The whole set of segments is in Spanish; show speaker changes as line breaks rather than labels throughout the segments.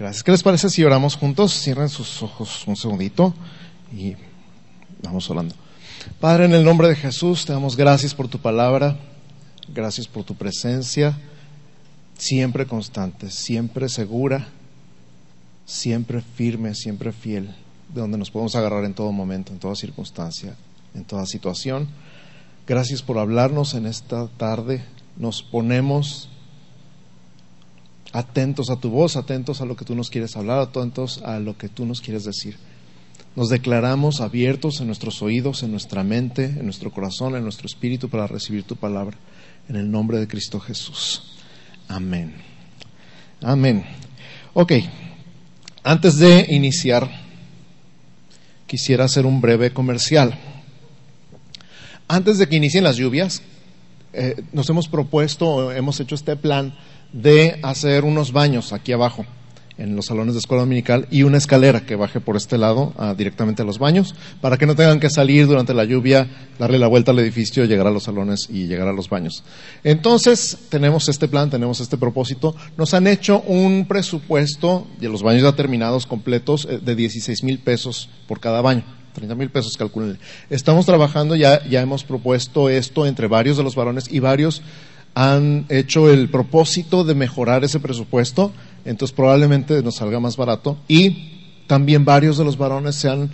Gracias. ¿Qué les parece si oramos juntos? Cierren sus ojos un segundito y vamos orando. Padre, en el nombre de Jesús, te damos gracias por tu palabra, gracias por tu presencia, siempre constante, siempre segura, siempre firme, siempre fiel, de donde nos podemos agarrar en todo momento, en toda circunstancia, en toda situación. Gracias por hablarnos en esta tarde. Nos ponemos atentos a tu voz, atentos a lo que tú nos quieres hablar, atentos a lo que tú nos quieres decir. Nos declaramos abiertos en nuestros oídos, en nuestra mente, en nuestro corazón, en nuestro espíritu para recibir tu palabra. En el nombre de Cristo Jesús. Amén. Amén. Ok. Antes de iniciar, quisiera hacer un breve comercial. Antes de que inicien las lluvias, eh, nos hemos propuesto, hemos hecho este plan de hacer unos baños aquí abajo en los salones de escuela dominical y una escalera que baje por este lado directamente a los baños para que no tengan que salir durante la lluvia, darle la vuelta al edificio, llegar a los salones y llegar a los baños. Entonces, tenemos este plan, tenemos este propósito. Nos han hecho un presupuesto de los baños ya terminados, completos, eh, de 16 mil pesos por cada baño. 30 mil pesos, calculen. Estamos trabajando, ya, ya hemos propuesto esto entre varios de los varones y varios han hecho el propósito de mejorar ese presupuesto, entonces probablemente nos salga más barato. Y también varios de los varones se han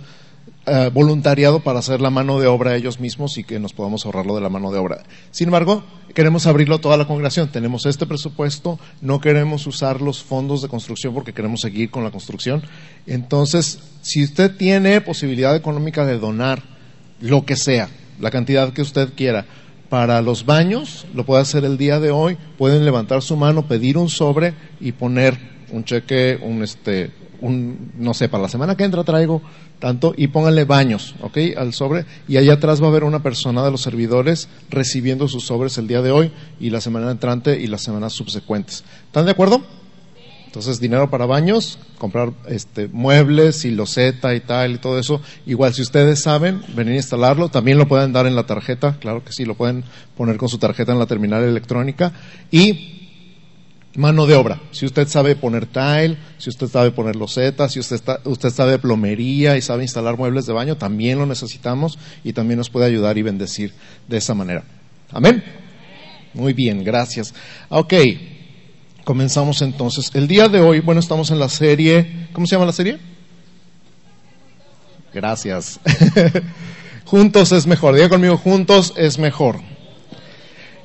eh, voluntariado para hacer la mano de obra ellos mismos y que nos podamos ahorrarlo de la mano de obra. Sin embargo, queremos abrirlo a toda la congregación. Tenemos este presupuesto, no queremos usar los fondos de construcción porque queremos seguir con la construcción. Entonces, si usted tiene posibilidad económica de donar lo que sea, la cantidad que usted quiera, para los baños, lo puede hacer el día de hoy, pueden levantar su mano, pedir un sobre y poner un cheque, un este, un, no sé, para la semana que entra traigo tanto y pónganle baños, ¿ok? Al sobre y allá atrás va a haber una persona de los servidores recibiendo sus sobres el día de hoy y la semana entrante y las semanas subsecuentes. ¿Están de acuerdo? Entonces, dinero para baños, comprar este, muebles y loseta y tal y todo eso. Igual, si ustedes saben, venir a instalarlo, también lo pueden dar en la tarjeta, claro que sí, lo pueden poner con su tarjeta en la terminal electrónica. Y mano de obra. Si usted sabe poner tile, si usted sabe poner losetas, si usted, usted sabe plomería y sabe instalar muebles de baño, también lo necesitamos y también nos puede ayudar y bendecir de esa manera. Amén. Muy bien, gracias. Ok, comenzamos entonces. El día de hoy, bueno, estamos en la serie, ¿cómo se llama la serie? Gracias. juntos es mejor. Diga conmigo, juntos es mejor.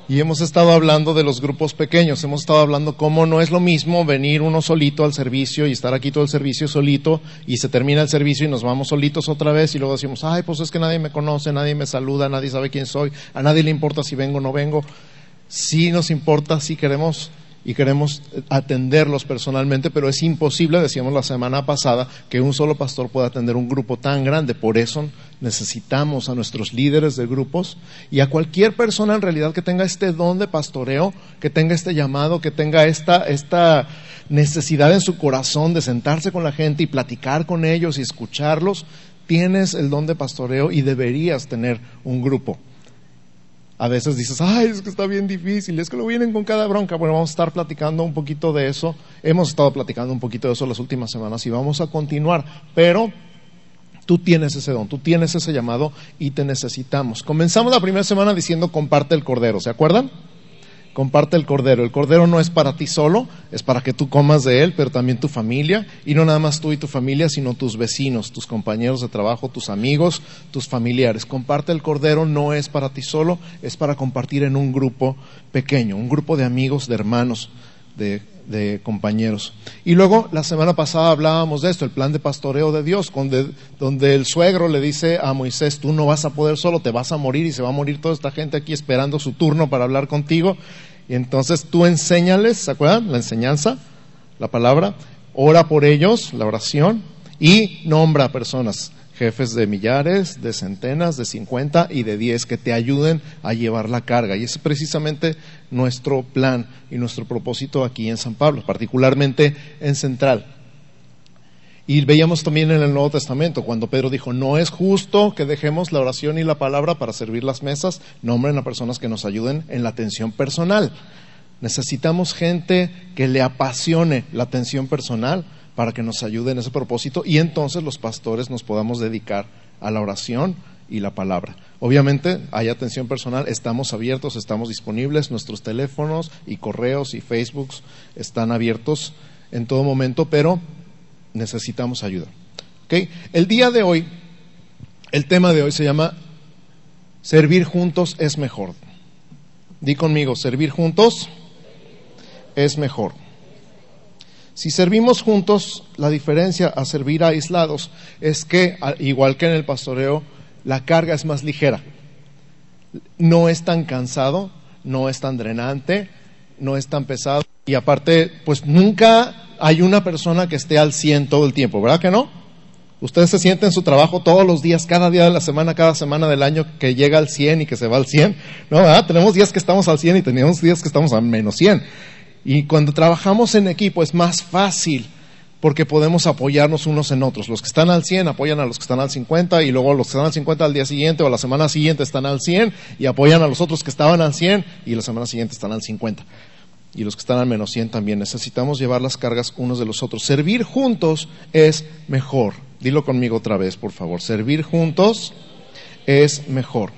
Y hemos estado hablando de los grupos pequeños, hemos estado hablando cómo no es lo mismo venir uno solito al servicio y estar aquí todo el servicio solito y se termina el servicio y nos vamos solitos otra vez y luego decimos, ay, pues es que nadie me conoce, nadie me saluda, nadie sabe quién soy, a nadie le importa si vengo o no vengo. Sí nos importa, sí queremos y queremos atenderlos personalmente, pero es imposible, decíamos la semana pasada, que un solo pastor pueda atender un grupo tan grande. Por eso necesitamos a nuestros líderes de grupos y a cualquier persona en realidad que tenga este don de pastoreo, que tenga este llamado, que tenga esta, esta necesidad en su corazón de sentarse con la gente y platicar con ellos y escucharlos. Tienes el don de pastoreo y deberías tener un grupo a veces dices, ay, es que está bien difícil, es que lo vienen con cada bronca. Bueno, vamos a estar platicando un poquito de eso. Hemos estado platicando un poquito de eso las últimas semanas y vamos a continuar. Pero tú tienes ese don, tú tienes ese llamado y te necesitamos. Comenzamos la primera semana diciendo comparte el cordero, ¿se acuerdan? Comparte el cordero. El cordero no es para ti solo, es para que tú comas de él, pero también tu familia, y no nada más tú y tu familia, sino tus vecinos, tus compañeros de trabajo, tus amigos, tus familiares. Comparte el cordero no es para ti solo, es para compartir en un grupo pequeño, un grupo de amigos, de hermanos, de, compañeros. Y luego, la semana pasada hablábamos de esto, el plan de pastoreo de Dios, donde, donde el suegro le dice a Moisés, tú no vas a poder solo, te vas a morir y se va a morir toda esta gente aquí esperando su turno para hablar contigo. Y entonces tú enséñales, ¿se acuerdan? La enseñanza, la palabra, ora por ellos, la oración, y nombra personas jefes de millares, de centenas, de cincuenta y de diez que te ayuden a llevar la carga. Y ese es precisamente nuestro plan y nuestro propósito aquí en San Pablo, particularmente en Central. Y veíamos también en el Nuevo Testamento, cuando Pedro dijo, no es justo que dejemos la oración y la palabra para servir las mesas, nombren a personas que nos ayuden en la atención personal. Necesitamos gente que le apasione la atención personal para que nos ayude en ese propósito y entonces los pastores nos podamos dedicar a la oración y la palabra. Obviamente hay atención personal, estamos abiertos, estamos disponibles, nuestros teléfonos y correos y Facebooks están abiertos en todo momento, pero necesitamos ayuda. El día de hoy, el tema de hoy se llama Servir juntos es mejor. Di conmigo, servir juntos es mejor. Si servimos juntos, la diferencia a servir aislados es que, igual que en el pastoreo, la carga es más ligera. No es tan cansado, no es tan drenante, no es tan pesado. Y aparte, pues nunca hay una persona que esté al 100 todo el tiempo, ¿verdad que no? Ustedes se sienten en su trabajo todos los días, cada día de la semana, cada semana del año que llega al 100 y que se va al 100. No, ¿verdad? Tenemos días que estamos al 100 y tenemos días que estamos a menos 100. Y cuando trabajamos en equipo es más fácil porque podemos apoyarnos unos en otros. Los que están al 100 apoyan a los que están al 50 y luego los que están al 50 al día siguiente o la semana siguiente están al 100 y apoyan a los otros que estaban al 100 y la semana siguiente están al 50. Y los que están al menos 100 también. Necesitamos llevar las cargas unos de los otros. Servir juntos es mejor. Dilo conmigo otra vez, por favor. Servir juntos es mejor.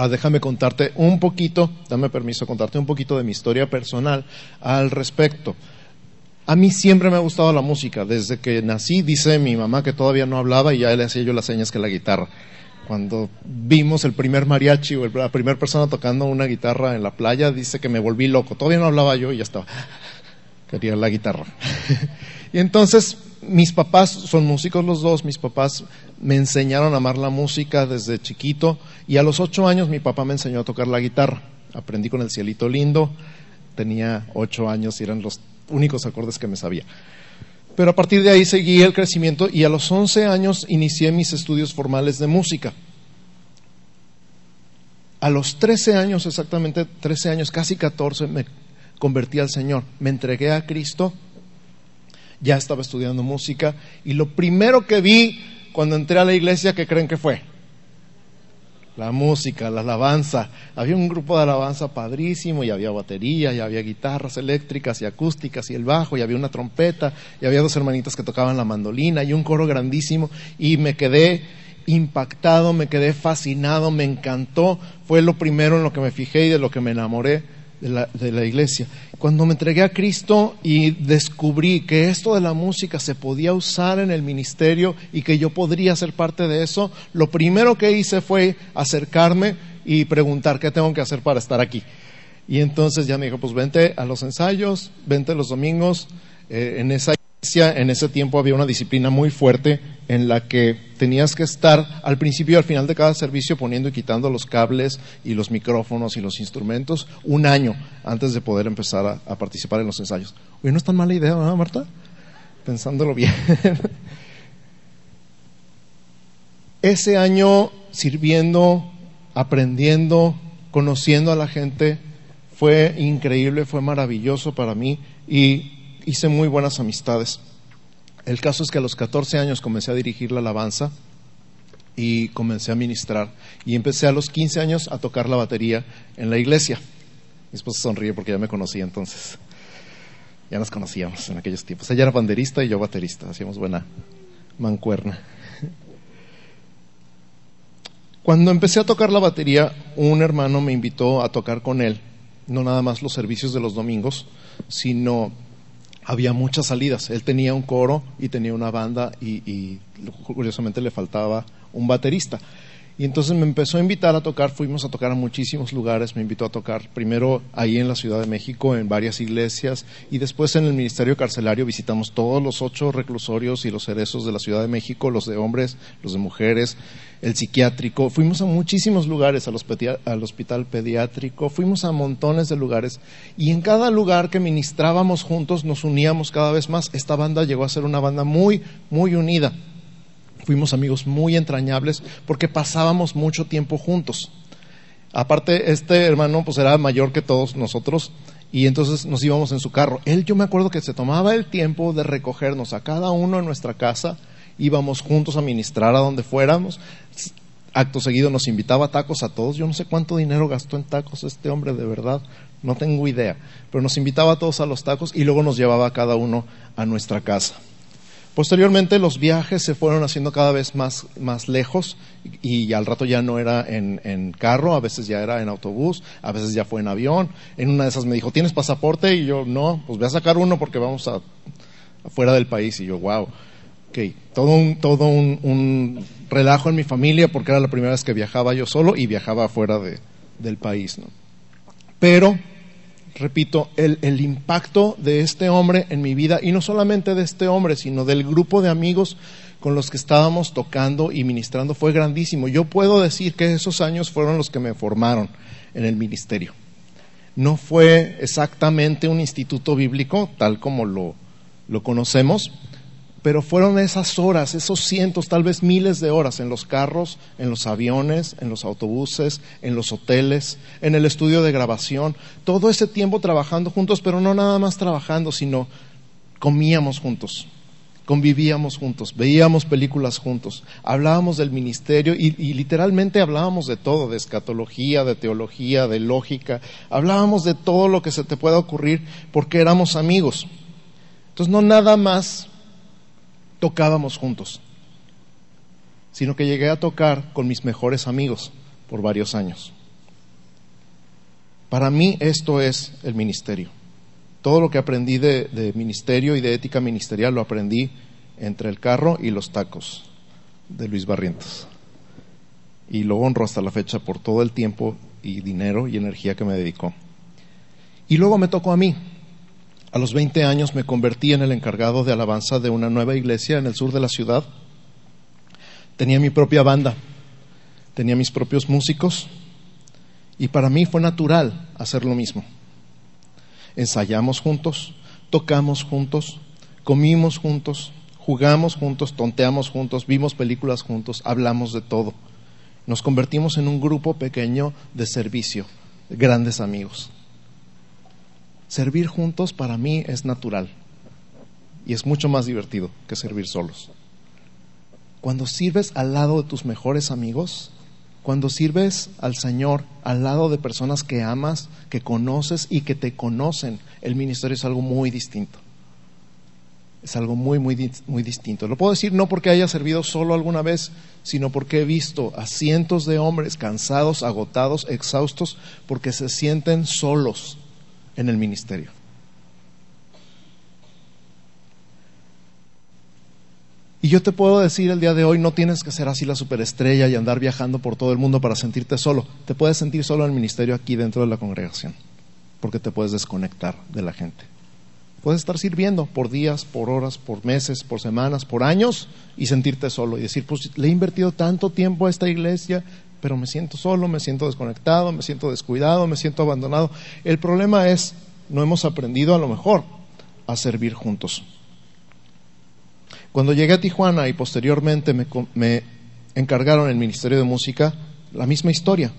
Ah, déjame contarte un poquito, dame permiso contarte un poquito de mi historia personal al respecto. A mí siempre me ha gustado la música. Desde que nací, dice mi mamá que todavía no hablaba y ya le hacía yo las señas que la guitarra. Cuando vimos el primer mariachi o la primera persona tocando una guitarra en la playa, dice que me volví loco. Todavía no hablaba yo y ya estaba. Quería la guitarra. y entonces mis papás son músicos los dos, mis papás me enseñaron a amar la música desde chiquito y a los ocho años mi papá me enseñó a tocar la guitarra. Aprendí con el cielito lindo, tenía ocho años y eran los únicos acordes que me sabía. Pero a partir de ahí seguí el crecimiento y a los once años inicié mis estudios formales de música. A los trece años, exactamente trece años, casi catorce, me convertí al Señor. Me entregué a Cristo ya estaba estudiando música y lo primero que vi cuando entré a la iglesia, ¿qué creen que fue? La música, la alabanza. Había un grupo de alabanza padrísimo y había batería y había guitarras eléctricas y acústicas y el bajo y había una trompeta y había dos hermanitas que tocaban la mandolina y un coro grandísimo y me quedé impactado, me quedé fascinado, me encantó. Fue lo primero en lo que me fijé y de lo que me enamoré de la, iglesia. Cuando me entregué a Cristo y descubrí que esto de la música se podía usar en el ministerio y que yo podría ser parte de eso, lo primero que hice fue acercarme y preguntar qué tengo que hacer para estar aquí. Y entonces ya me dijo, pues vente a los ensayos, vente los domingos, eh, en esa en ese tiempo había una disciplina muy fuerte en la que tenías que estar al principio y al final de cada servicio poniendo y quitando los cables y los micrófonos y los instrumentos un año antes de poder empezar a, participar en los ensayos. Oye, no es tan mala idea, ¿verdad, Marta? Pensándolo bien. Ese año sirviendo, aprendiendo, conociendo a la gente, fue increíble, fue maravilloso para mí y hice muy buenas amistades. El caso es que a los 14 años comencé a dirigir la alabanza y comencé a ministrar. Y empecé a los 15 años a tocar la batería en la iglesia. Mi esposa sonríe porque ya me conocía entonces. Ya nos conocíamos en aquellos tiempos. Ella era banderista y yo baterista. Hacíamos buena mancuerna. Cuando empecé a tocar la batería, un hermano me invitó a tocar con él, no nada más los servicios de los domingos, sino había muchas salidas. Él tenía un coro y tenía una banda y, curiosamente le faltaba un baterista. Y entonces me empezó a invitar a tocar, fuimos a tocar a muchísimos lugares, me invitó a tocar primero ahí en la Ciudad de México, en varias iglesias, y después en el Ministerio Carcelario visitamos todos los ocho reclusorios y los cerezos de la Ciudad de México, los de hombres, los de mujeres, el psiquiátrico, fuimos a muchísimos lugares, al hospital, al hospital pediátrico, fuimos a montones de lugares, y en cada lugar que ministrábamos juntos nos uníamos cada vez más. Esta banda llegó a ser una banda muy, muy unida fuimos amigos muy entrañables porque pasábamos mucho tiempo juntos. Aparte, este hermano pues era mayor que todos nosotros y entonces nos íbamos en su carro. Él, yo me acuerdo que se tomaba el tiempo de recogernos a cada uno en nuestra casa, íbamos juntos a ministrar a donde fuéramos. acto seguido nos invitaba a tacos a todos. Yo no sé cuánto dinero gastó en tacos este hombre, de verdad, no tengo idea. Pero nos invitaba a todos a los tacos y luego nos llevaba a cada uno a nuestra casa. Posteriormente los viajes se fueron haciendo cada vez más, más lejos y, al rato ya no era en, en, carro, a veces ya era en autobús, a veces ya fue en avión. En una de esas me dijo, ¿tienes pasaporte? Y yo, no, pues voy a sacar uno porque vamos a, afuera del país. Y yo, wow. Ok, todo, un, todo un, un, relajo en mi familia porque era la primera vez que viajaba yo solo y viajaba afuera de, del país. ¿no? Pero repito, el, el, impacto de este hombre en mi vida, y no solamente de este hombre, sino del grupo de amigos con los que estábamos tocando y ministrando, fue grandísimo. Yo puedo decir que esos años fueron los que me formaron en el ministerio. No fue exactamente un instituto bíblico, tal como lo, lo conocemos, pero fueron esas horas, esos cientos, tal vez miles de horas en los carros, en los aviones, en los autobuses, en los hoteles, en el estudio de grabación, todo ese tiempo trabajando juntos, pero no nada más trabajando, sino comíamos juntos, convivíamos juntos, veíamos películas juntos, hablábamos del ministerio y, literalmente hablábamos de todo, de escatología, de teología, de lógica, hablábamos de todo lo que se te pueda ocurrir porque éramos amigos. Entonces no nada más tocábamos juntos, sino que llegué a tocar con mis mejores amigos por varios años. Para mí esto es el ministerio. Todo lo que aprendí de, ministerio y de ética ministerial lo aprendí entre el carro y los tacos de Luis Barrientos. Y lo honro hasta la fecha por todo el tiempo y dinero y energía que me dedicó. Y luego me tocó a mí, a los 20 años me convertí en el encargado de alabanza de una nueva iglesia en el sur de la ciudad. Tenía mi propia banda, tenía mis propios músicos y para mí fue natural hacer lo mismo. Ensayamos juntos, tocamos juntos, comimos juntos, jugamos juntos, tonteamos juntos, vimos películas juntos, hablamos de todo. Nos convertimos en un grupo pequeño de servicio, grandes amigos. Servir juntos para mí es natural y es mucho más divertido que servir solos. Cuando sirves al lado de tus mejores amigos, cuando sirves al Señor al lado de personas que amas, que conoces y que te conocen, el ministerio es algo muy distinto. Es algo muy, muy, muy distinto. Lo puedo decir no porque haya servido solo alguna vez, sino porque he visto a cientos de hombres cansados, agotados, exhaustos, porque se sienten solos en el ministerio. Y yo te puedo decir el día de hoy, no tienes que ser así la superestrella y andar viajando por todo el mundo para sentirte solo. Te puedes sentir solo en el ministerio aquí dentro de la congregación, porque te puedes desconectar de la gente. Puedes estar sirviendo por días, por horas, por meses, por semanas, por años y sentirte solo y decir, pues le he invertido tanto tiempo a esta iglesia, pero me siento solo, me siento desconectado, me siento descuidado, me siento abandonado. El problema es, no hemos aprendido a lo mejor a servir juntos. Cuando llegué a Tijuana y posteriormente me, me encargaron el Ministerio de Música, la misma historia.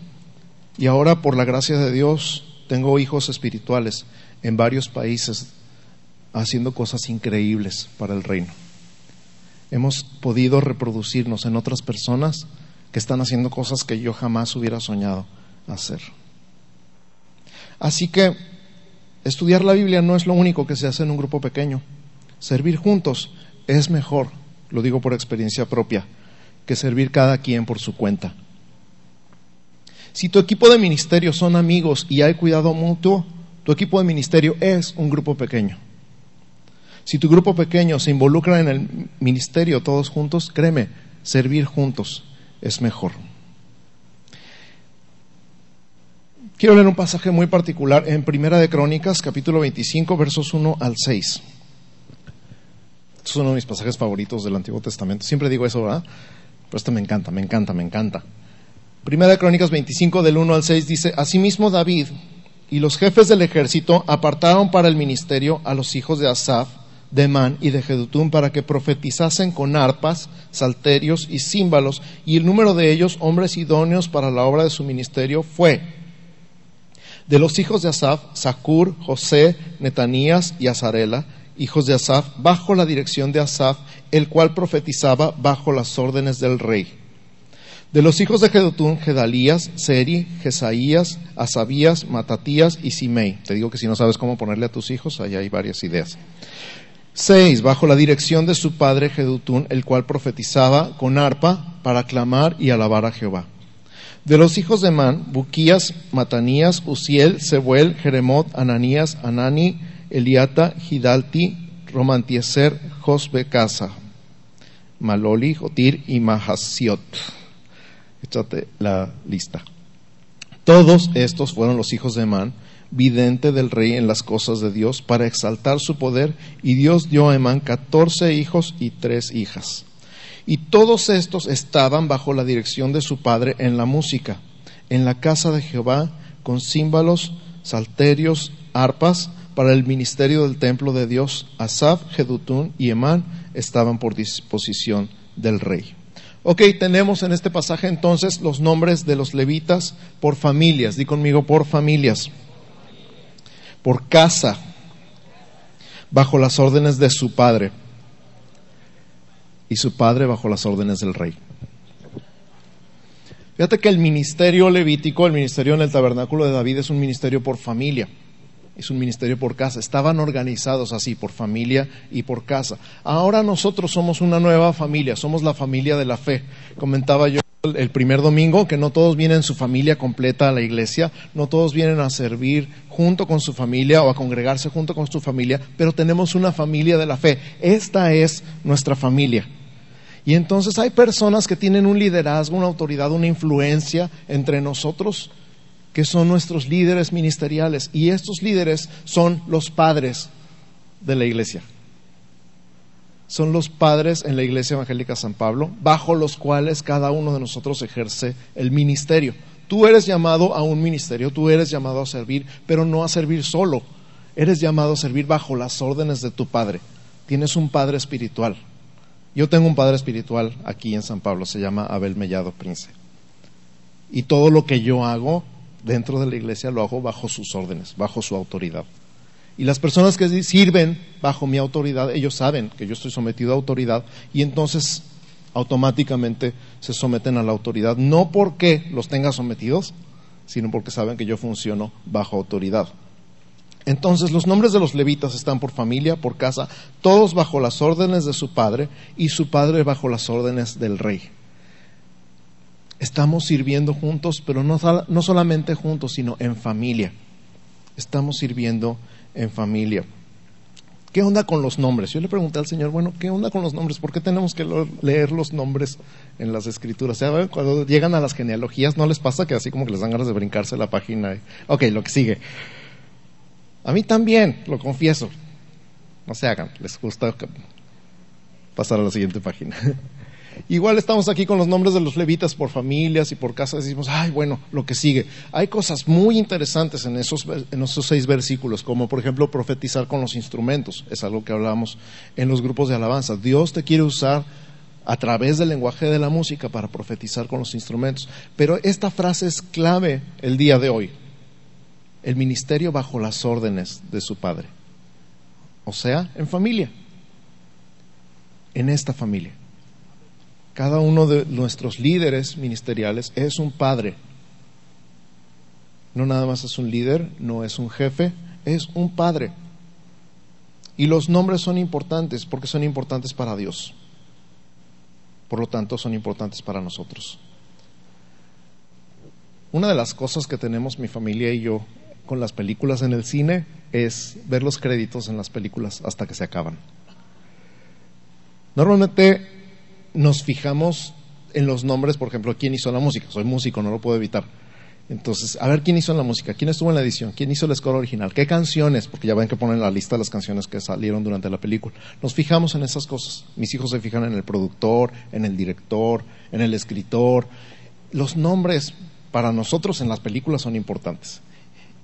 Y ahora, por la gracia de Dios, tengo hijos espirituales en varios países haciendo cosas increíbles para el reino. Hemos podido reproducirnos en otras personas que están haciendo cosas que yo jamás hubiera soñado hacer. Así que estudiar la Biblia no es lo único que se hace en un grupo pequeño. Servir juntos es mejor, lo digo por experiencia propia, que servir cada quien por su cuenta. Si tu equipo de ministerio son amigos y hay cuidado mutuo, tu equipo de ministerio es un grupo pequeño. Si tu grupo pequeño se involucra en el ministerio todos juntos, créeme, servir juntos es mejor. Quiero leer un pasaje muy particular en Primera de Crónicas, capítulo 25, versos 1 al 6. Este es uno de mis pasajes favoritos del Antiguo Testamento. Siempre digo eso, ¿verdad? Pero este me encanta, me encanta, me encanta. Primera de Crónicas 25, del 1 al 6 dice, Asimismo David y los jefes del ejército apartaron para el ministerio a los hijos de Asaf, de Man y de Jedutún para que profetizasen con arpas, salterios y címbalos, y el número de ellos, hombres idóneos para la obra de su ministerio, fue de los hijos de Asaf, Sacur, José, Netanías y Azarela, hijos de Asaf, bajo la dirección de Asaf, el cual profetizaba bajo las órdenes del rey. De los hijos de Gedutún, Gedalías, Seri, Jesaías, Asabías, Matatías y Simei. Te digo que si no sabes cómo ponerle a tus hijos, ahí hay varias ideas. Seis, bajo la dirección de su padre Gedutún, el cual profetizaba con arpa para clamar y alabar a Jehová. De los hijos de Man, Buquías, Matanías, Uziel, Sebuel, Jeremot, Ananías, Anani, Eliata, Hidalti, Romantieser, Josbe, Casa, Maloli, Jotir y Mahasiot. Échate la lista. Todos estos fueron los hijos de Emán, vidente del rey en las cosas de Dios, para exaltar su poder, y Dios dio a Emán catorce hijos y tres hijas. Y todos estos estaban bajo la dirección de su padre en la música, en la casa de Jehová, con címbalos, salterios, arpas, para el ministerio del templo de Dios. Asaf, Jedutún y Emán estaban por disposición del rey. Ok, tenemos en este pasaje entonces los nombres de los levitas por familias. Di conmigo, por familias. Por casa, bajo las órdenes de su padre. Y su padre bajo las órdenes del rey. Fíjate que el ministerio levítico, el ministerio en el tabernáculo de David es un ministerio por familia es un ministerio por casa. Estaban organizados así, por familia y por casa. Ahora nosotros somos una nueva familia, somos la familia de la fe. Comentaba yo el primer domingo que no todos vienen su familia completa a la iglesia, no todos vienen a servir junto con su familia o a congregarse junto con su familia, pero tenemos una familia de la fe. Esta es nuestra familia. Y entonces hay personas que tienen un liderazgo, una autoridad, una influencia entre nosotros que son nuestros líderes ministeriales. Y estos líderes son los padres de la iglesia. Son los padres en la Iglesia Evangélica San Pablo, bajo los cuales cada uno de nosotros ejerce el ministerio. Tú eres llamado a un ministerio, tú eres llamado a servir, pero no a servir solo. Eres llamado a servir bajo las órdenes de tu padre. Tienes un padre espiritual. Yo tengo un padre espiritual aquí en San Pablo, se llama Abel Mellado Prince. Y todo lo que yo hago dentro de la iglesia lo hago bajo sus órdenes, bajo su autoridad. Y las personas que sirven bajo mi autoridad, ellos saben que yo estoy sometido a autoridad y entonces automáticamente se someten a la autoridad, no porque los tenga sometidos, sino porque saben que yo funciono bajo autoridad. Entonces los nombres de los levitas están por familia, por casa, todos bajo las órdenes de su padre y su padre bajo las órdenes del rey estamos sirviendo juntos, pero no, no solamente juntos, sino en familia. Estamos sirviendo en familia. ¿Qué onda con los nombres? Yo le pregunté al Señor, bueno, ¿qué onda con los nombres? ¿Por qué tenemos que leer los nombres en las escrituras? cuando llegan a las genealogías, ¿no les pasa que así como que les dan ganas de brincarse la página? Ok, lo que sigue. A mí también, lo confieso. No se hagan, les gusta pasar a la siguiente página. Igual estamos aquí con los nombres de los levitas por familias y por casas. Decimos, ay, bueno, lo que sigue. Hay cosas muy interesantes en esos, en esos seis versículos, como por ejemplo profetizar con los instrumentos. Es algo que hablamos en los grupos de alabanza. Dios te quiere usar a través del lenguaje de la música para profetizar con los instrumentos. Pero esta frase es clave el día de hoy. El ministerio bajo las órdenes de su padre. O sea, en familia. En esta familia. Cada uno de nuestros líderes ministeriales es un padre. No nada más es un líder, no es un jefe, es un padre. Y los nombres son importantes porque son importantes para Dios. Por lo tanto, son importantes para nosotros. Una de las cosas que tenemos mi familia y yo con las películas en el cine es ver los créditos en las películas hasta que se acaban. Normalmente nos fijamos en los nombres, por ejemplo, quién hizo la música. Soy músico, no lo puedo evitar. Entonces, a ver quién hizo la música, quién estuvo en la edición, quién hizo el score original, qué canciones, porque ya ven que ponen la lista de las canciones que salieron durante la película. Nos fijamos en esas cosas. Mis hijos se fijan en el productor, en el director, en el escritor. Los nombres para nosotros en las películas son importantes.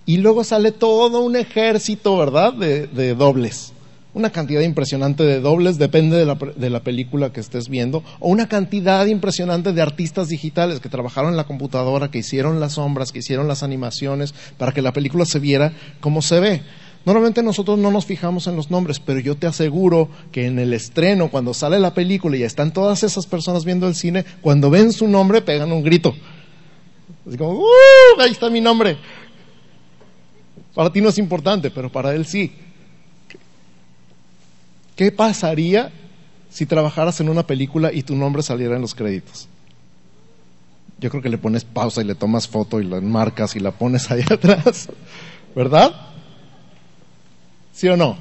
Y luego sale todo un ejército, ¿verdad?, de dobles una cantidad impresionante de dobles, depende de la, de la, película que estés viendo, o una cantidad impresionante de artistas digitales que trabajaron en la computadora, que hicieron las sombras, que hicieron las animaciones, para que la película se viera como se ve. Normalmente nosotros no nos fijamos en los nombres, pero yo te aseguro que en el estreno, cuando sale la película y están todas esas personas viendo el cine, cuando ven su nombre pegan un grito. Así como, ¡Uh! Ahí está mi nombre. Para ti no es importante, pero para él sí. ¿Qué pasaría si trabajaras en una película y tu nombre saliera en los créditos? Yo creo que le pones pausa y le tomas foto y la enmarcas y la pones ahí atrás. ¿Verdad? ¿Sí o no?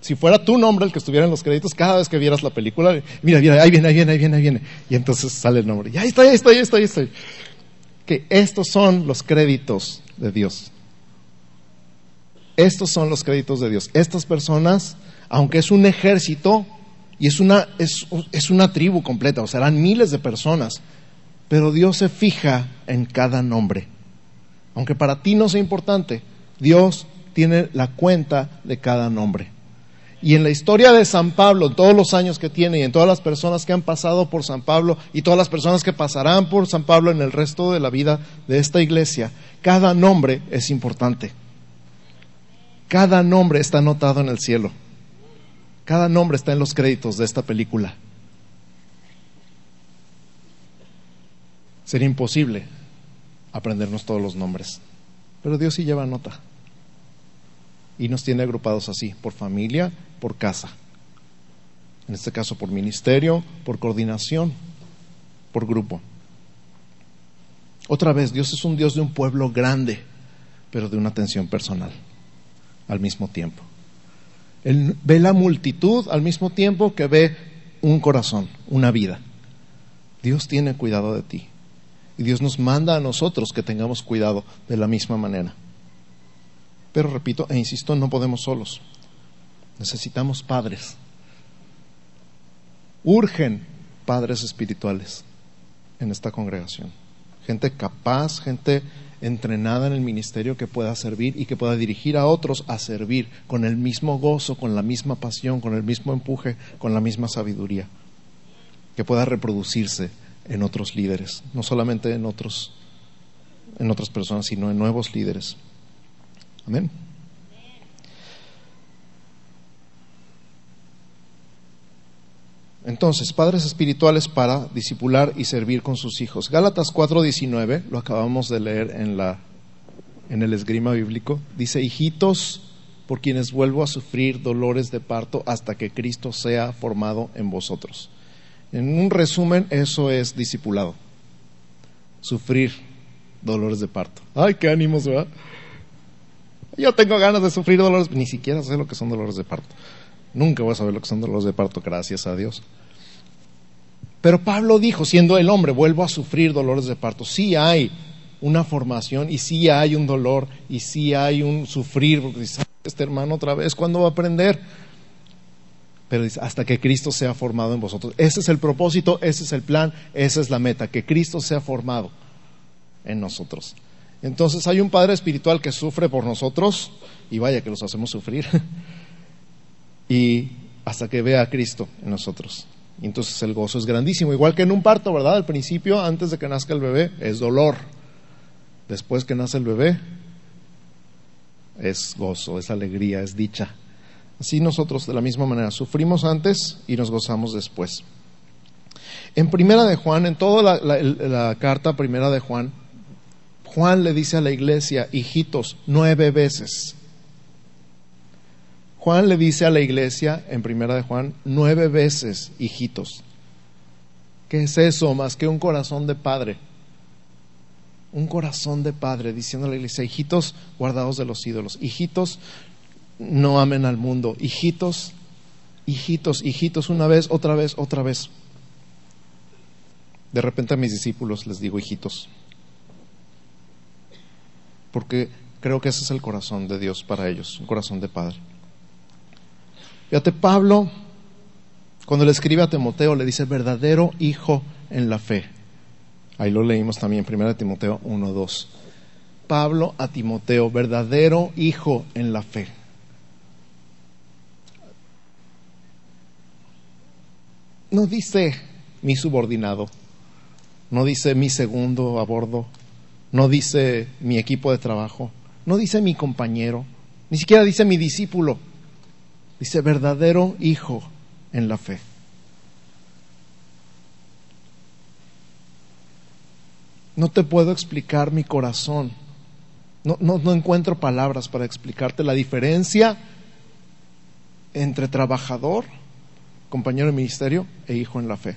Si fuera tu nombre el que estuviera en los créditos, cada vez que vieras la película, mira, mira, ahí viene, ahí viene, ahí viene, ahí viene. Y entonces sale el nombre. Y ahí está, ahí está, ahí está, ahí está. Que estos son los créditos de Dios. Estos son los créditos de Dios. Estas personas, aunque es un ejército y es una, es, es una tribu completa, o serán miles de personas, pero Dios se fija en cada nombre. Aunque para ti no sea importante, Dios tiene la cuenta de cada nombre. Y en la historia de San Pablo, en todos los años que tiene y en todas las personas que han pasado por San Pablo y todas las personas que pasarán por San Pablo en el resto de la vida de esta iglesia, cada nombre es importante. Cada nombre está anotado en el cielo. Cada nombre está en los créditos de esta película. Sería imposible aprendernos todos los nombres, pero Dios sí lleva nota y nos tiene agrupados así, por familia, por casa. En este caso por ministerio, por coordinación, por grupo. Otra vez, Dios es un Dios de un pueblo grande, pero de una atención personal al mismo tiempo. Él ve la multitud al mismo tiempo que ve un corazón, una vida. Dios tiene cuidado de ti. Y Dios nos manda a nosotros que tengamos cuidado de la misma manera. Pero repito e insisto, no podemos solos. Necesitamos padres. Urgen padres espirituales en esta congregación. Gente capaz, gente entrenada en el ministerio que pueda servir y que pueda dirigir a otros a servir con el mismo gozo, con la misma pasión, con el mismo empuje, con la misma sabiduría. Que pueda reproducirse en otros líderes, no solamente en otros en otras personas, sino en nuevos líderes. Amén. Entonces, padres espirituales para disipular y servir con sus hijos. Gálatas 4:19, lo acabamos de leer en, la, en el esgrima bíblico, dice, hijitos, por quienes vuelvo a sufrir dolores de parto hasta que Cristo sea formado en vosotros. En un resumen, eso es discipulado. Sufrir dolores de parto. Ay, qué ánimos, ¿verdad? Yo tengo ganas de sufrir dolores, ni siquiera sé lo que son dolores de parto. Nunca voy a saber lo que son dolores de parto, gracias a Dios. Pero Pablo dijo, siendo el hombre, vuelvo a sufrir dolores de parto. Sí hay una formación y sí hay un dolor y sí hay un sufrir, porque dice, este hermano otra vez, ¿cuándo va a aprender? Pero dice, hasta que Cristo sea formado en vosotros. Ese es el propósito, ese es el plan, esa es la meta, que Cristo sea formado en nosotros. Entonces hay un Padre Espiritual que sufre por nosotros y vaya que los hacemos sufrir. y hasta que vea a Cristo en nosotros. Y entonces el gozo es grandísimo, igual que en un parto, ¿verdad? Al principio, antes de que nazca el bebé, es dolor. Después que nace el bebé, es gozo, es alegría, es dicha. Así nosotros de la misma manera sufrimos antes y nos gozamos después. En Primera de Juan, en toda la, la carta Primera de Juan, Juan le dice a la iglesia, hijitos, nueve veces. Juan le dice a la iglesia, en primera de Juan, nueve veces, hijitos. ¿Qué es eso más que un corazón de padre? Un corazón de padre diciendo a la iglesia, hijitos, guardados de los ídolos, hijitos, no amen al mundo, hijitos, hijitos, hijitos, una vez, otra vez, otra vez. De repente a mis discípulos les digo hijitos porque creo que ese es el corazón de Dios para ellos, un corazón de padre. Fíjate, Pablo, cuando le escribe a Timoteo, le dice verdadero hijo en la fe. Ahí lo leímos también, 1 Timoteo 1.2. Pablo a Timoteo, verdadero hijo en la fe. No dice mi subordinado, no dice mi segundo a bordo, no dice mi equipo de trabajo, no dice mi compañero, Ni siquiera dice mi discípulo, dice verdadero hijo en la fe. No te puedo explicar mi corazón. No, no, encuentro palabras para explicarte la diferencia entre trabajador, compañero de ministerio e hijo en la fe.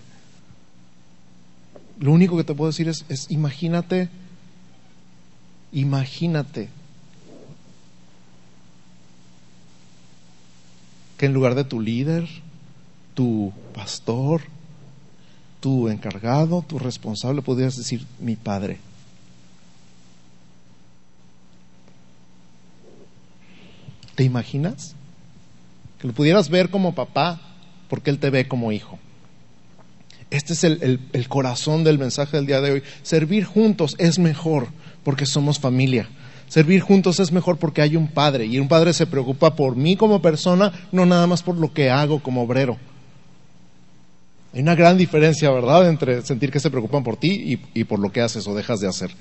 Lo único que te puedo decir es, es imagínate, imagínate que en lugar de tu líder, tu pastor, tu encargado, tu responsable, podrías decir mi padre. ¿Te imaginas? Que lo pudieras ver como papá, porque él te ve como hijo. Este es el, el, corazón del mensaje del día de hoy. Servir juntos es mejor porque somos familia. Servir juntos es mejor porque hay un padre y un padre se preocupa por mí como persona, no nada más por lo que hago como obrero. Hay una gran diferencia, ¿verdad?, entre sentir que se preocupan por ti y, y por lo que haces o dejas de hacer.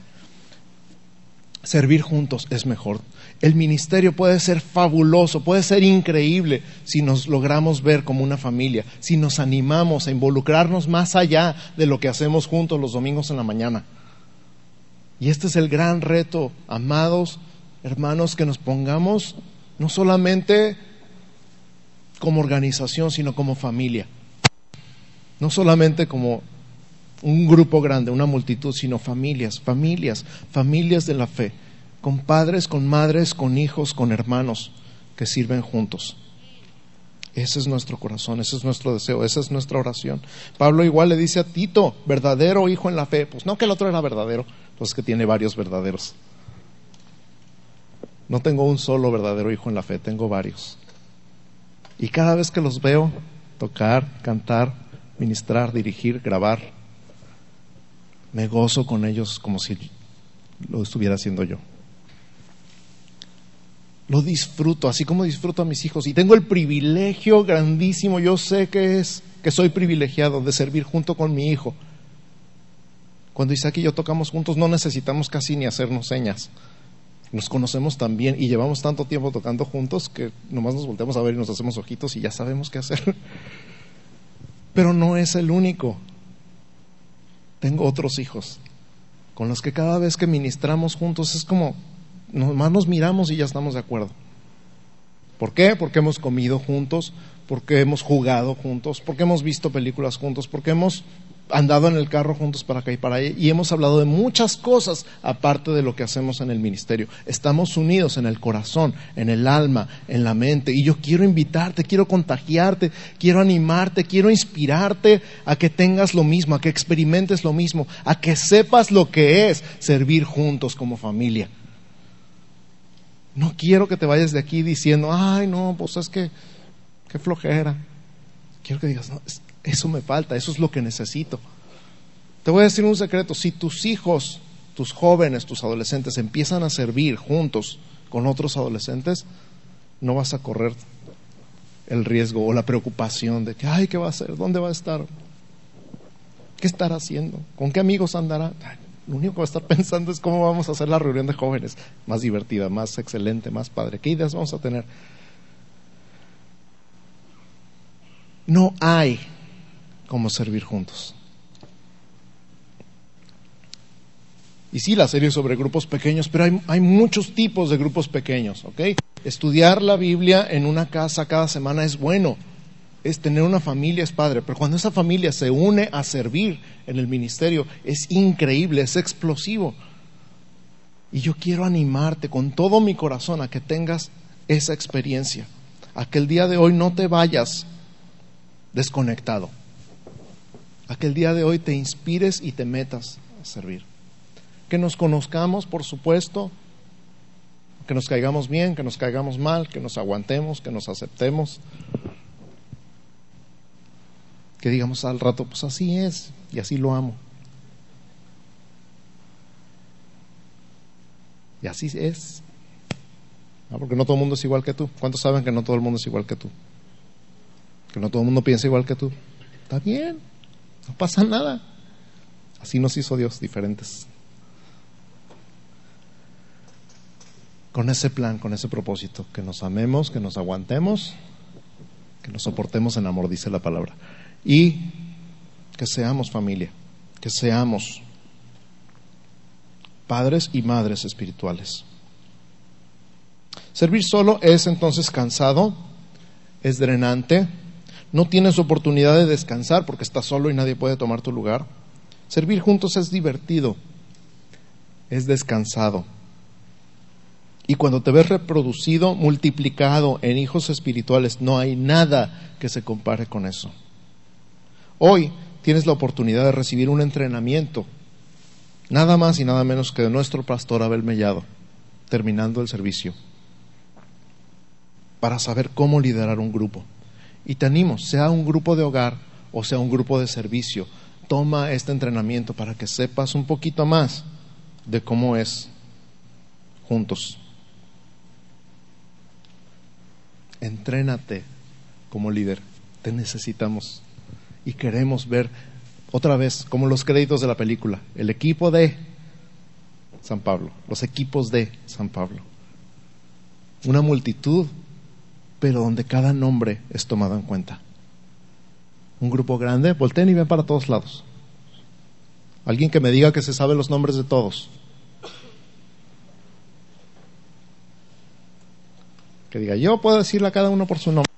Servir juntos es mejor. El ministerio puede ser fabuloso, puede ser increíble si nos logramos ver como una familia, si nos animamos a involucrarnos más allá de lo que hacemos juntos los domingos en la mañana. Y este es el gran reto, amados hermanos, que nos pongamos no solamente como organización, sino como familia. No solamente como un grupo grande, una multitud, sino familias, familias, familias de la fe, con padres, con madres, con hijos, con hermanos que sirven juntos. Ese es nuestro corazón, ese es nuestro deseo, esa es nuestra oración. Pablo igual le dice a Tito, verdadero hijo en la fe. Pues no que el otro era verdadero, pues que tiene varios verdaderos. No tengo un solo verdadero hijo en la fe, tengo varios. Y cada vez que los veo tocar, cantar, ministrar, dirigir, grabar, me gozo con ellos como si lo estuviera haciendo yo. Lo disfruto, así como disfruto a mis hijos. Y tengo el privilegio grandísimo, yo sé que es, que soy privilegiado de servir junto con mi hijo. Cuando Isaac y yo tocamos juntos no necesitamos casi ni hacernos señas. Nos conocemos tan bien y llevamos tanto tiempo tocando juntos que nomás nos volteamos a ver y nos hacemos ojitos y ya sabemos qué hacer. Pero no es el único. Tengo otros hijos con los que cada vez que ministramos juntos es como, nomás nos miramos y ya estamos de acuerdo. ¿Por qué? Porque hemos comido juntos, porque hemos jugado juntos, porque hemos visto películas juntos, porque hemos andado en el carro juntos para acá y para allá y hemos hablado de muchas cosas aparte de lo que hacemos en el ministerio. Estamos unidos en el corazón, en el alma, en la mente y yo quiero invitarte, quiero contagiarte, quiero animarte, quiero inspirarte a que tengas lo mismo, a que experimentes lo mismo, a que sepas lo que es servir juntos como familia. No quiero que te vayas de aquí diciendo, ay no, pues es que, qué flojera. Quiero que digas, no, eso me falta, eso es lo que necesito. Te voy a decir un secreto, si tus hijos, tus jóvenes, tus adolescentes empiezan a servir juntos con otros adolescentes, no vas a correr el riesgo o la preocupación de que, ay, ¿qué va a hacer? ¿Dónde va a estar? ¿Qué estará haciendo? ¿Con qué amigos andará? Lo único que va a estar pensando es cómo vamos a hacer la reunión de jóvenes más divertida, más excelente, más padre. ¿Qué ideas vamos a tener? No hay cómo servir juntos. Y sí, la serie sobre grupos pequeños, pero hay, hay, muchos tipos de grupos pequeños, ¿ok? Estudiar la Biblia en una casa cada semana es bueno, es tener una familia es padre, pero cuando esa familia se une a servir en el ministerio es increíble, es explosivo. Y yo quiero animarte con todo mi corazón a que tengas esa experiencia, a que el día de hoy no te vayas desconectado a que el día de hoy te inspires y te metas a servir. Que nos conozcamos, por supuesto, que nos caigamos bien, que nos caigamos mal, que nos aguantemos, que nos aceptemos. Que digamos al rato, pues así es y así lo amo. Y así es. Porque no todo el mundo es igual que tú. ¿Cuántos saben que no todo el mundo es igual que tú? Que no todo el mundo piensa igual que tú. Está bien. No pasa nada. Así nos hizo Dios diferentes. con ese plan, con ese propósito, que nos amemos, que nos aguantemos, que nos soportemos en amor, dice la palabra, y que seamos familia, que seamos padres y madres espirituales. Servir solo es entonces cansado, es drenante, no tienes oportunidad de descansar porque estás solo y nadie puede tomar tu lugar. Servir juntos es divertido, es descansado. Y cuando te ves reproducido, multiplicado en hijos espirituales, no hay nada que se compare con eso. Hoy tienes la oportunidad de recibir un entrenamiento, nada más y nada menos que de nuestro pastor Abel Mellado, terminando el servicio, para saber cómo liderar un grupo. Y te animo, sea un grupo de hogar o sea un grupo de servicio, toma este entrenamiento para que sepas un poquito más de cómo es juntos. Entrénate como líder, te necesitamos y queremos ver otra vez como los créditos de la película, el equipo de San Pablo, los equipos de San Pablo. Una multitud, pero donde cada nombre es tomado en cuenta. Un grupo grande, volteen y ven para todos lados. Alguien que me diga que se sabe los nombres de todos. Que diga, yo puedo decirle a cada uno por su nombre.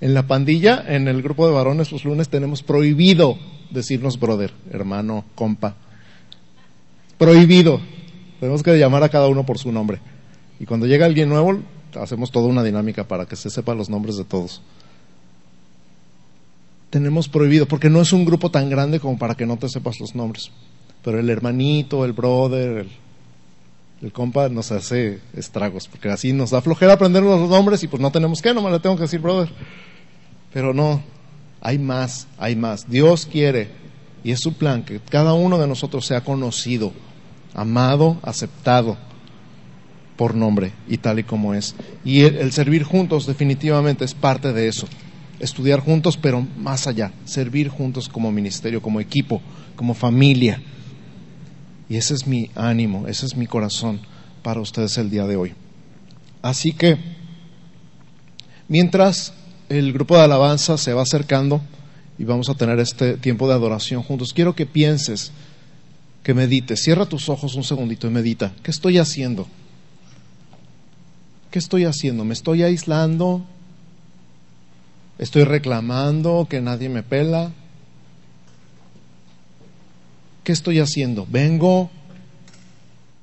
En la pandilla, en el grupo de varones, los lunes tenemos prohibido decirnos brother, hermano, compa. Prohibido. Tenemos que llamar a cada uno por su nombre. Y cuando llega alguien nuevo, hacemos toda una dinámica para que se sepan los nombres de todos. Tenemos prohibido, porque no es un grupo tan grande como para que no te sepas los nombres. Pero el hermanito, el brother, el el compa nos hace estragos, porque así nos da flojera aprender los nombres y pues no tenemos que, nomás le tengo que decir brother. Pero no, hay más, hay más. Dios quiere, y es su plan, que cada uno de nosotros sea conocido, amado, aceptado por nombre y tal y como es. Y el, servir juntos definitivamente es parte de eso. Estudiar juntos, pero más allá, servir juntos como ministerio, como equipo, como familia y ese es mi ánimo, ese es mi corazón para ustedes el día de hoy. Así que, mientras el grupo de alabanza se va acercando y vamos a tener este tiempo de adoración juntos, quiero que pienses, que medites. Cierra tus ojos un segundito y medita. ¿Qué estoy haciendo? ¿Qué estoy haciendo? ¿Me estoy aislando? ¿Estoy reclamando que nadie me pela? ¿Qué estoy haciendo? ¿Vengo?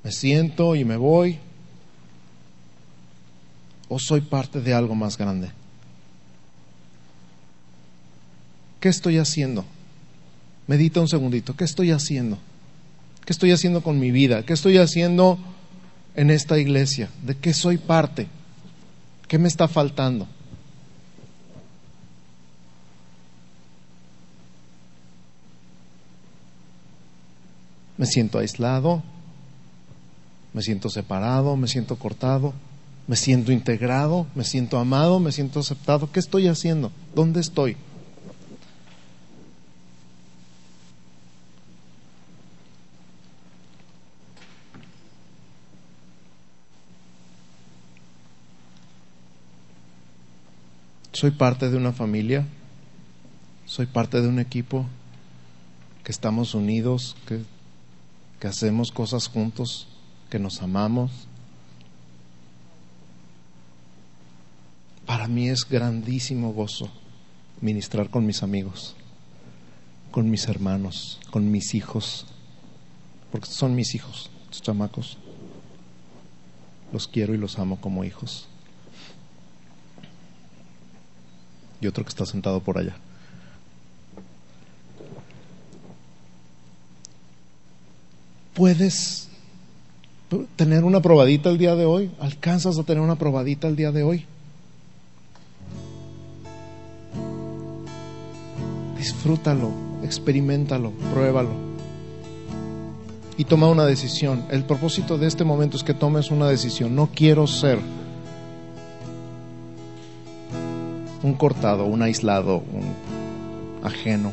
¿Me siento y me voy? ¿O soy parte de algo más grande? ¿Qué estoy haciendo? Medita un segundito. ¿Qué estoy haciendo? ¿Qué estoy haciendo con mi vida? ¿Qué estoy haciendo en esta iglesia? ¿De qué soy parte? ¿Qué me está faltando? me siento aislado, me siento separado, me siento cortado, me siento integrado, me siento amado, me siento aceptado. ¿Qué estoy haciendo? ¿Dónde estoy? Soy parte de una familia, soy parte de un equipo que estamos unidos, que que hacemos cosas juntos, que nos amamos. Para mí es grandísimo gozo ministrar con mis amigos, con mis hermanos, con mis hijos, porque son mis hijos, estos chamacos. Los quiero y los amo como hijos. Y otro que está sentado por allá. puedes tener una probadita el día de hoy? ¿Alcanzas a tener una probadita el día de hoy? Disfrútalo, experimentalo, pruébalo. Y toma una decisión. El propósito de este momento es que tomes una decisión. No quiero ser un cortado, un aislado, un ajeno.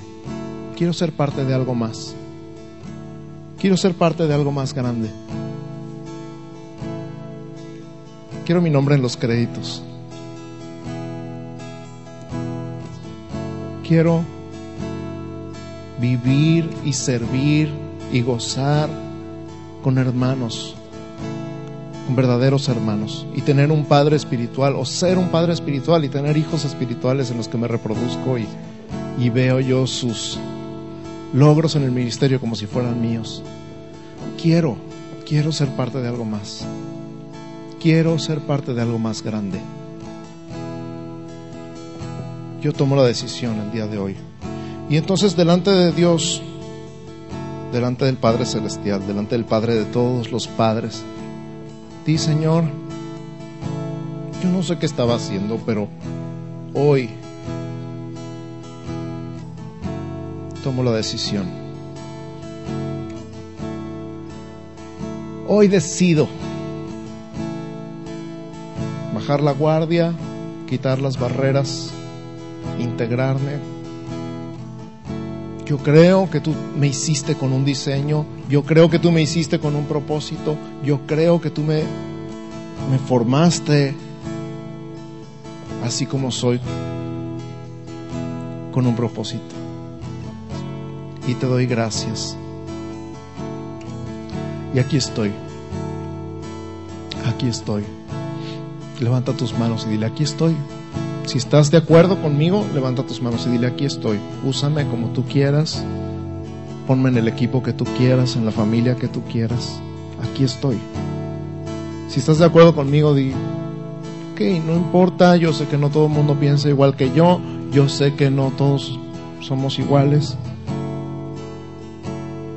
Quiero ser parte de algo más. Quiero ser parte de algo más grande. Quiero mi nombre en los créditos. Quiero vivir y servir y gozar con hermanos verdaderos hermanos, y tener un padre espiritual, o ser un padre espiritual y tener hijos espirituales en los que me reproduzco y, y veo yo sus logros en el ministerio como si fueran míos. Quiero, quiero ser parte de algo más. Quiero ser parte de algo más grande. Yo tomo la decisión el día de hoy. Y entonces delante de Dios, delante del Padre Celestial, delante del Padre de todos los padres, di Señor, yo no sé qué estaba haciendo, pero hoy tomo la decisión. Hoy decido bajar la guardia, quitar las barreras, integrarme yo creo que tú me hiciste con un diseño, yo creo que tú me hiciste con un propósito, yo creo que tú me, me formaste así como soy, con un propósito. Y te doy gracias. Y aquí estoy. Aquí estoy. Levanta tus manos y dile, aquí estoy. Si estás de acuerdo conmigo, levanta tus manos y dile, aquí estoy, úsame como tú quieras, ponme en el equipo que tú quieras, en la familia que tú quieras, aquí estoy. Si estás de acuerdo conmigo, di, ok, no importa, yo sé que no todo el mundo piensa igual que yo, yo sé que no todos somos iguales.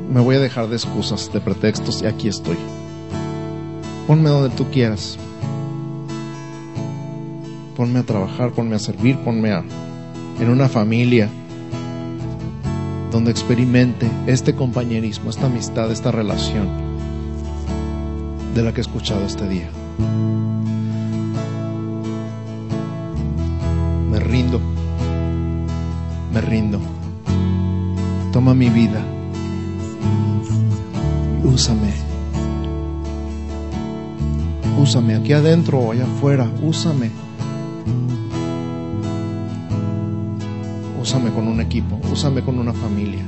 Me voy a dejar de excusas, de pretextos y aquí estoy. Ponme donde tú quieras ponme a trabajar, ponme a servir, ponme a, en una familia donde experimente este compañerismo, esta amistad, esta relación de la que he escuchado este día. Me rindo, me rindo. Toma mi vida. Úsame. Úsame aquí adentro o allá afuera. Úsame. Úsame con un equipo, úsame con una familia.